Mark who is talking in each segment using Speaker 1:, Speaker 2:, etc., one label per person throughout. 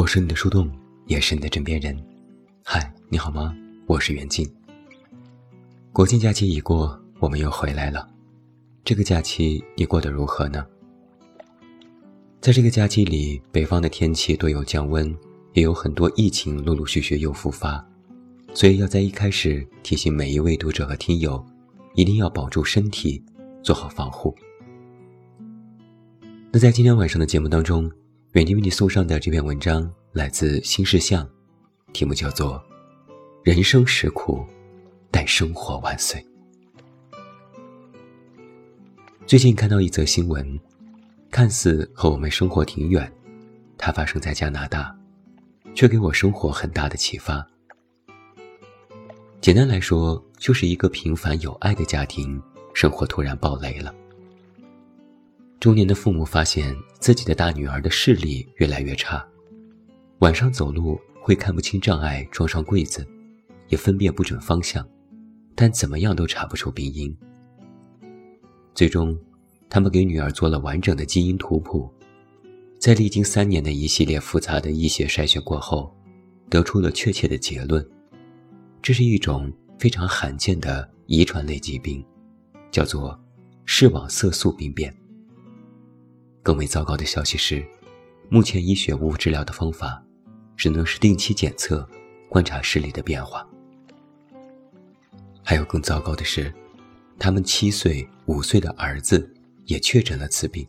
Speaker 1: 我是你的树洞，也是你的枕边人。嗨，你好吗？我是袁静。国庆假期已过，我们又回来了。这个假期你过得如何呢？在这个假期里，北方的天气多有降温，也有很多疫情陆陆续续又复发，所以要在一开始提醒每一位读者和听友，一定要保住身体，做好防护。那在今天晚上的节目当中，远近为你送上的这篇文章来自新事项，题目叫做《人生实苦，但生活万岁》。最近看到一则新闻，看似和我们生活挺远，它发生在加拿大，却给我生活很大的启发。简单来说，就是一个平凡有爱的家庭，生活突然爆雷了。中年的父母发现自己的大女儿的视力越来越差，晚上走路会看不清障碍，撞上柜子，也分辨不准方向，但怎么样都查不出病因。最终，他们给女儿做了完整的基因图谱，在历经三年的一系列复杂的医学筛选过后，得出了确切的结论：这是一种非常罕见的遗传类疾病，叫做视网色素病变。更为糟糕的消息是，目前医学无治疗的方法，只能是定期检测，观察视力的变化。还有更糟糕的是。他们七岁、五岁的儿子也确诊了此病，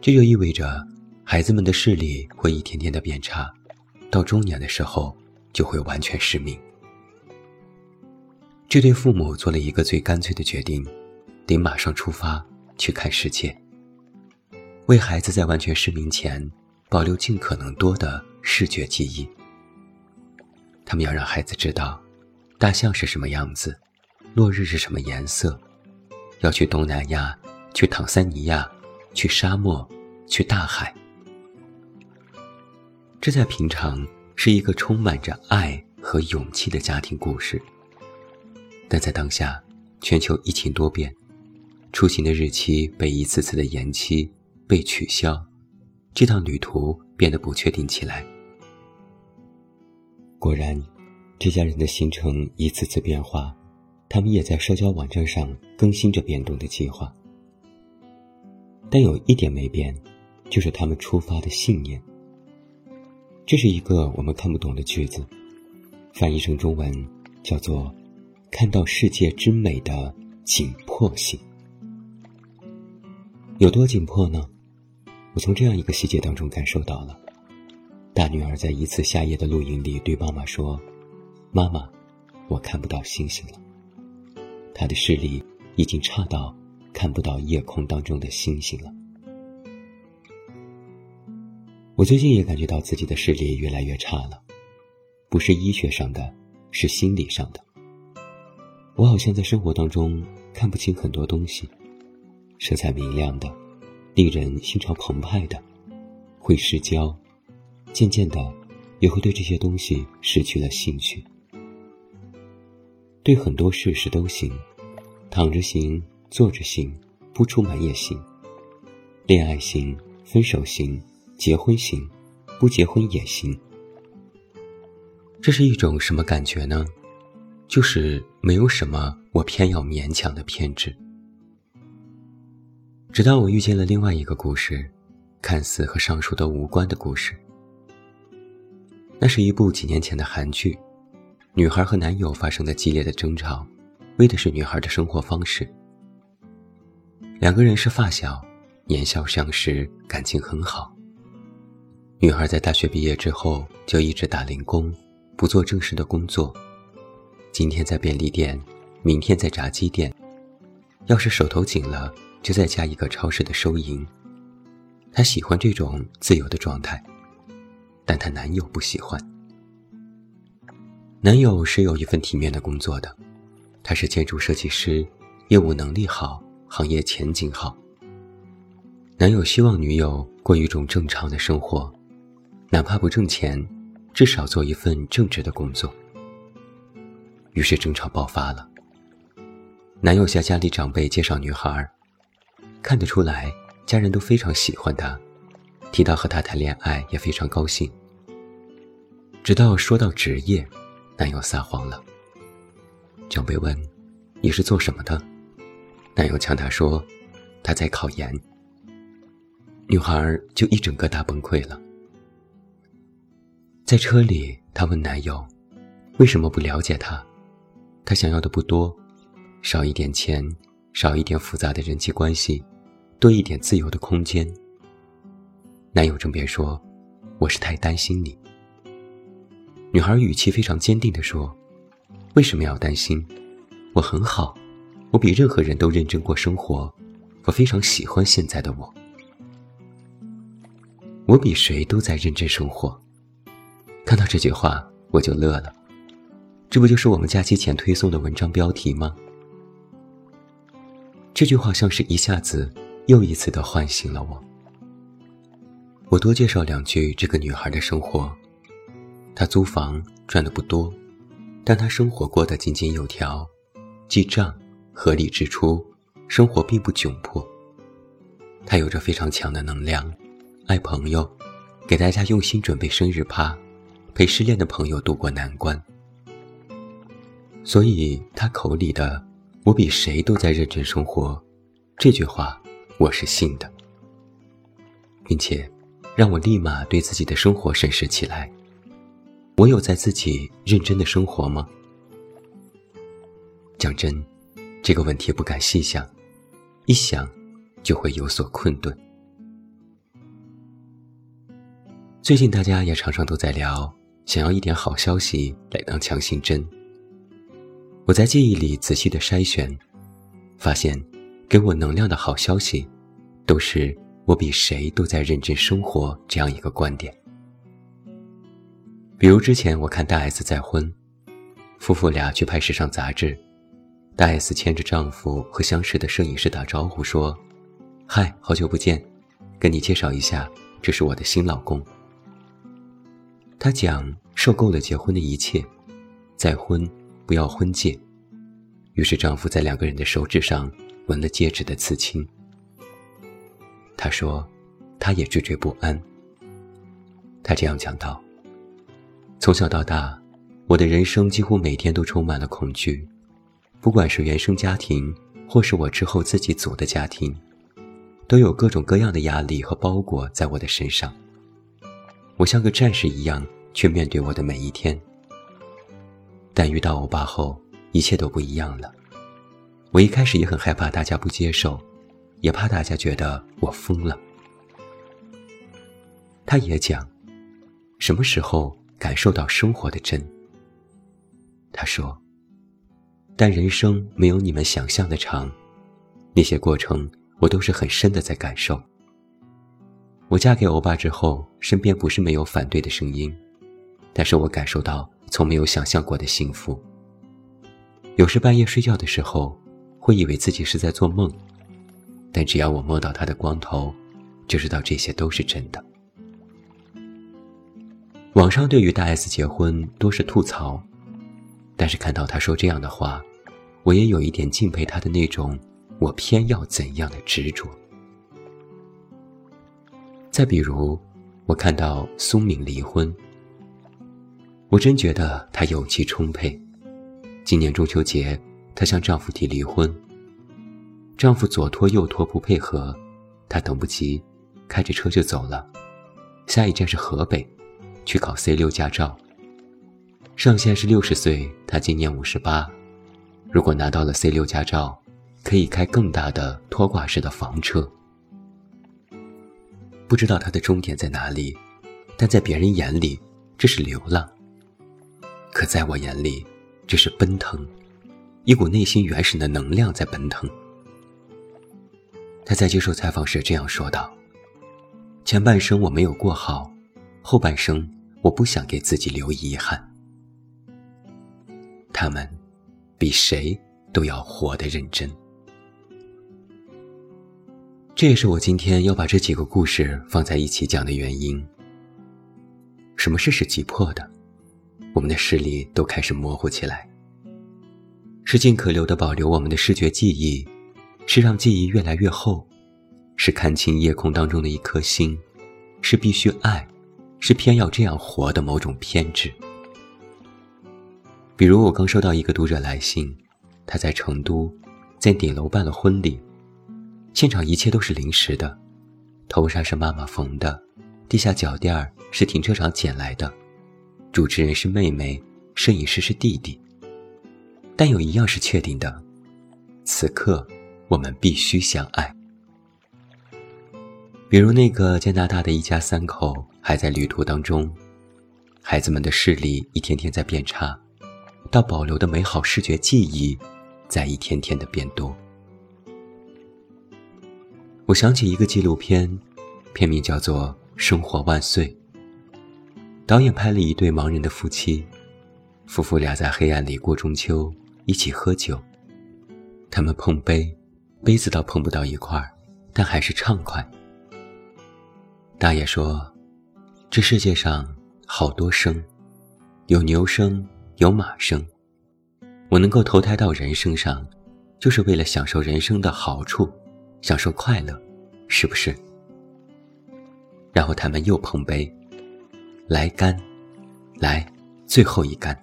Speaker 1: 这就意味着孩子们的视力会一天天的变差，到中年的时候就会完全失明。这对父母做了一个最干脆的决定，得马上出发去看世界，为孩子在完全失明前保留尽可能多的视觉记忆。他们要让孩子知道，大象是什么样子。落日是什么颜色？要去东南亚，去坦桑尼亚，去沙漠，去大海。这在平常是一个充满着爱和勇气的家庭故事，但在当下，全球疫情多变，出行的日期被一次次的延期、被取消，这趟旅途变得不确定起来。果然，这家人的行程一次次变化。他们也在社交网站上更新着变动的计划，但有一点没变，就是他们出发的信念。这是一个我们看不懂的句子，翻译成中文叫做“看到世界之美的紧迫性”。有多紧迫呢？我从这样一个细节当中感受到了：大女儿在一次夏夜的露营里对妈妈说：“妈妈，我看不到星星了。”她的视力已经差到看不到夜空当中的星星了。我最近也感觉到自己的视力越来越差了，不是医学上的，是心理上的。我好像在生活当中看不清很多东西，色彩明亮的，令人心潮澎湃的，会失焦，渐渐的也会对这些东西失去了兴趣。对很多事事都行。躺着行，坐着行，不出门也行；恋爱行，分手行，结婚行，不结婚也行。这是一种什么感觉呢？就是没有什么我偏要勉强的偏执。直到我遇见了另外一个故事，看似和上述都无关的故事。那是一部几年前的韩剧，女孩和男友发生的激烈的争吵。为的是女孩的生活方式。两个人是发小，年少相识，感情很好。女孩在大学毕业之后就一直打零工，不做正式的工作。今天在便利店，明天在炸鸡店，要是手头紧了，就在家一个超市的收银。她喜欢这种自由的状态，但她男友不喜欢。男友是有一份体面的工作的。他是建筑设计师，业务能力好，行业前景好。男友希望女友过一种正常的生活，哪怕不挣钱，至少做一份正直的工作。于是争吵爆发了。男友向家里长辈介绍女孩，看得出来家人都非常喜欢她，提到和他谈恋爱也非常高兴。直到说到职业，男友撒谎了。长辈问：“你是做什么的？”男友呛他说：“他在考研。”女孩就一整个大崩溃了。在车里，她问男友：“为什么不了解他？他想要的不多，少一点钱，少一点复杂的人际关系，多一点自由的空间。”男友正辩说：“我是太担心你。”女孩语气非常坚定地说：“为什么要担心？我很好，我比任何人都认真过生活，我非常喜欢现在的我。我比谁都在认真生活。”看到这句话，我就乐了。这不就是我们假期前推送的文章标题吗？这句话像是一下子又一次的唤醒了我。我多介绍两句这个女孩的生活。她租房赚的不多，但她生活过得井井有条，记账，合理支出，生活并不窘迫。她有着非常强的能量，爱朋友，给大家用心准备生日趴，陪失恋的朋友度过难关。所以她口里的“我比谁都在认真生活”这句话，我是信的，并且。让我立马对自己的生活审视起来。我有在自己认真的生活吗？讲真，这个问题不敢细想，一想就会有所困顿。最近大家也常常都在聊，想要一点好消息来当强心针。我在记忆里仔细的筛选，发现给我能量的好消息，都是。我比谁都在认真生活，这样一个观点。比如之前我看大 S 再婚，夫妇俩去拍时尚杂志，大 S 牵着丈夫和相识的摄影师打招呼说：“嗨，好久不见，跟你介绍一下，这是我的新老公。”他讲受够了结婚的一切，再婚不要婚戒。于是丈夫在两个人的手指上纹了戒指的刺青。他说，他也惴惴不安。他这样讲道：“从小到大，我的人生几乎每天都充满了恐惧，不管是原生家庭，或是我之后自己组的家庭，都有各种各样的压力和包裹在我的身上。我像个战士一样去面对我的每一天。但遇到欧巴后，一切都不一样了。我一开始也很害怕大家不接受。”也怕大家觉得我疯了。他也讲，什么时候感受到生活的真？他说：“但人生没有你们想象的长，那些过程我都是很深的在感受。我嫁给欧巴之后，身边不是没有反对的声音，但是我感受到从没有想象过的幸福。有时半夜睡觉的时候，会以为自己是在做梦。”但只要我摸到他的光头，就知道这些都是真的。网上对于大 S 结婚多是吐槽，但是看到他说这样的话，我也有一点敬佩他的那种“我偏要怎样的执着”。再比如，我看到苏敏离婚，我真觉得她勇气充沛。今年中秋节，她向丈夫提离婚。丈夫左拖右拖不配合，她等不及，开着车就走了。下一站是河北，去考 C 六驾照。上限是六十岁，她今年五十八。如果拿到了 C 六驾照，可以开更大的拖挂式的房车。不知道她的终点在哪里，但在别人眼里，这是流浪。可在我眼里，这是奔腾，一股内心原始的能量在奔腾。他在接受采访时这样说道：“前半生我没有过好，后半生我不想给自己留遗憾。他们比谁都要活得认真。这也是我今天要把这几个故事放在一起讲的原因。什么事是急迫的？我们的视力都开始模糊起来。是尽可留的保留我们的视觉记忆。”是让记忆越来越厚，是看清夜空当中的一颗星，是必须爱，是偏要这样活的某种偏执。比如我刚收到一个读者来信，他在成都，在顶楼办了婚礼，现场一切都是临时的，头纱是妈妈缝的，地下脚垫儿是停车场捡来的，主持人是妹妹，摄影师是弟弟。但有一样是确定的，此刻我们必须相爱。比如那个加拿大的一家三口还在旅途当中，孩子们的视力一天天在变差，到保留的美好视觉记忆在一天天的变多。我想起一个纪录片，片名叫做《生活万岁》。导演拍了一对盲人的夫妻，夫妇俩在黑暗里过中秋。一起喝酒，他们碰杯，杯子倒碰不到一块儿，但还是畅快。大爷说：“这世界上好多生，有牛生，有马生。我能够投胎到人身上，就是为了享受人生的好处，享受快乐，是不是？”然后他们又碰杯，来干，来，最后一干。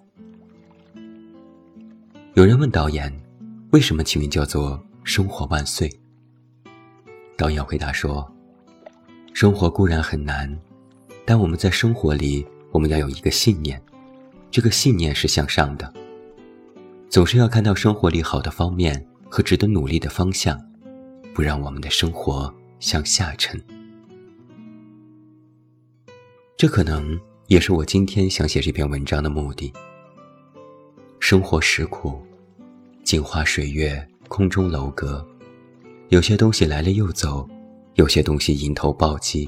Speaker 1: 有人问导演：“为什么起名叫做‘生活万岁’？”导演回答说：“生活固然很难，但我们在生活里，我们要有一个信念，这个信念是向上的，总是要看到生活里好的方面和值得努力的方向，不让我们的生活向下沉。”这可能也是我今天想写这篇文章的目的。生活实苦。镜花水月，空中楼阁，有些东西来了又走，有些东西迎头暴击。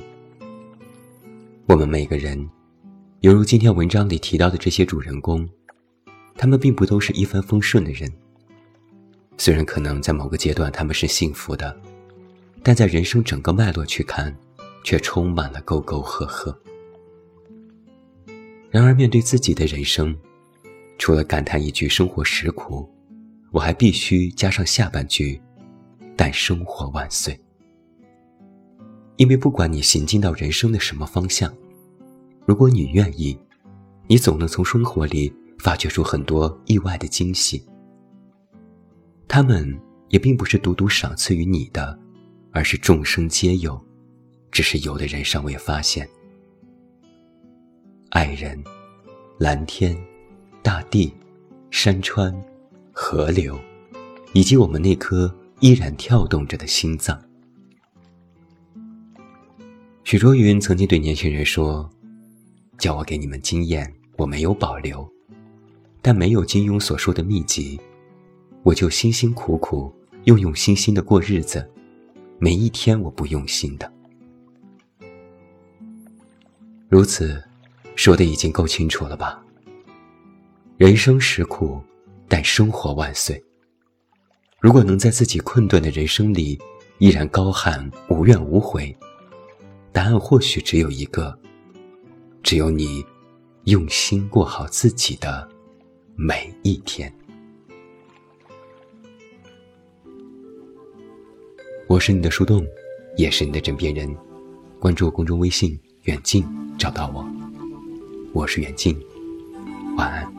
Speaker 1: 我们每个人，犹如今天文章里提到的这些主人公，他们并不都是一帆风顺的人。虽然可能在某个阶段他们是幸福的，但在人生整个脉络去看，却充满了沟沟壑壑。然而，面对自己的人生，除了感叹一句“生活实苦”。我还必须加上下半句：“但生活万岁。”因为不管你行进到人生的什么方向，如果你愿意，你总能从生活里发掘出很多意外的惊喜。他们也并不是独独赏赐于你的，而是众生皆有，只是有的人尚未发现。爱人、蓝天、大地、山川。河流，以及我们那颗依然跳动着的心脏。许卓云曾经对年轻人说：“叫我给你们经验，我没有保留，但没有金庸所说的秘籍，我就辛辛苦苦、用用心心的过日子，每一天我不用心的。如此，说的已经够清楚了吧？人生实苦。”但生活万岁！如果能在自己困顿的人生里依然高喊无怨无悔，答案或许只有一个：只有你用心过好自己的每一天。我是你的树洞，也是你的枕边人。关注公众微信“远近”，找到我。我是远近，晚安。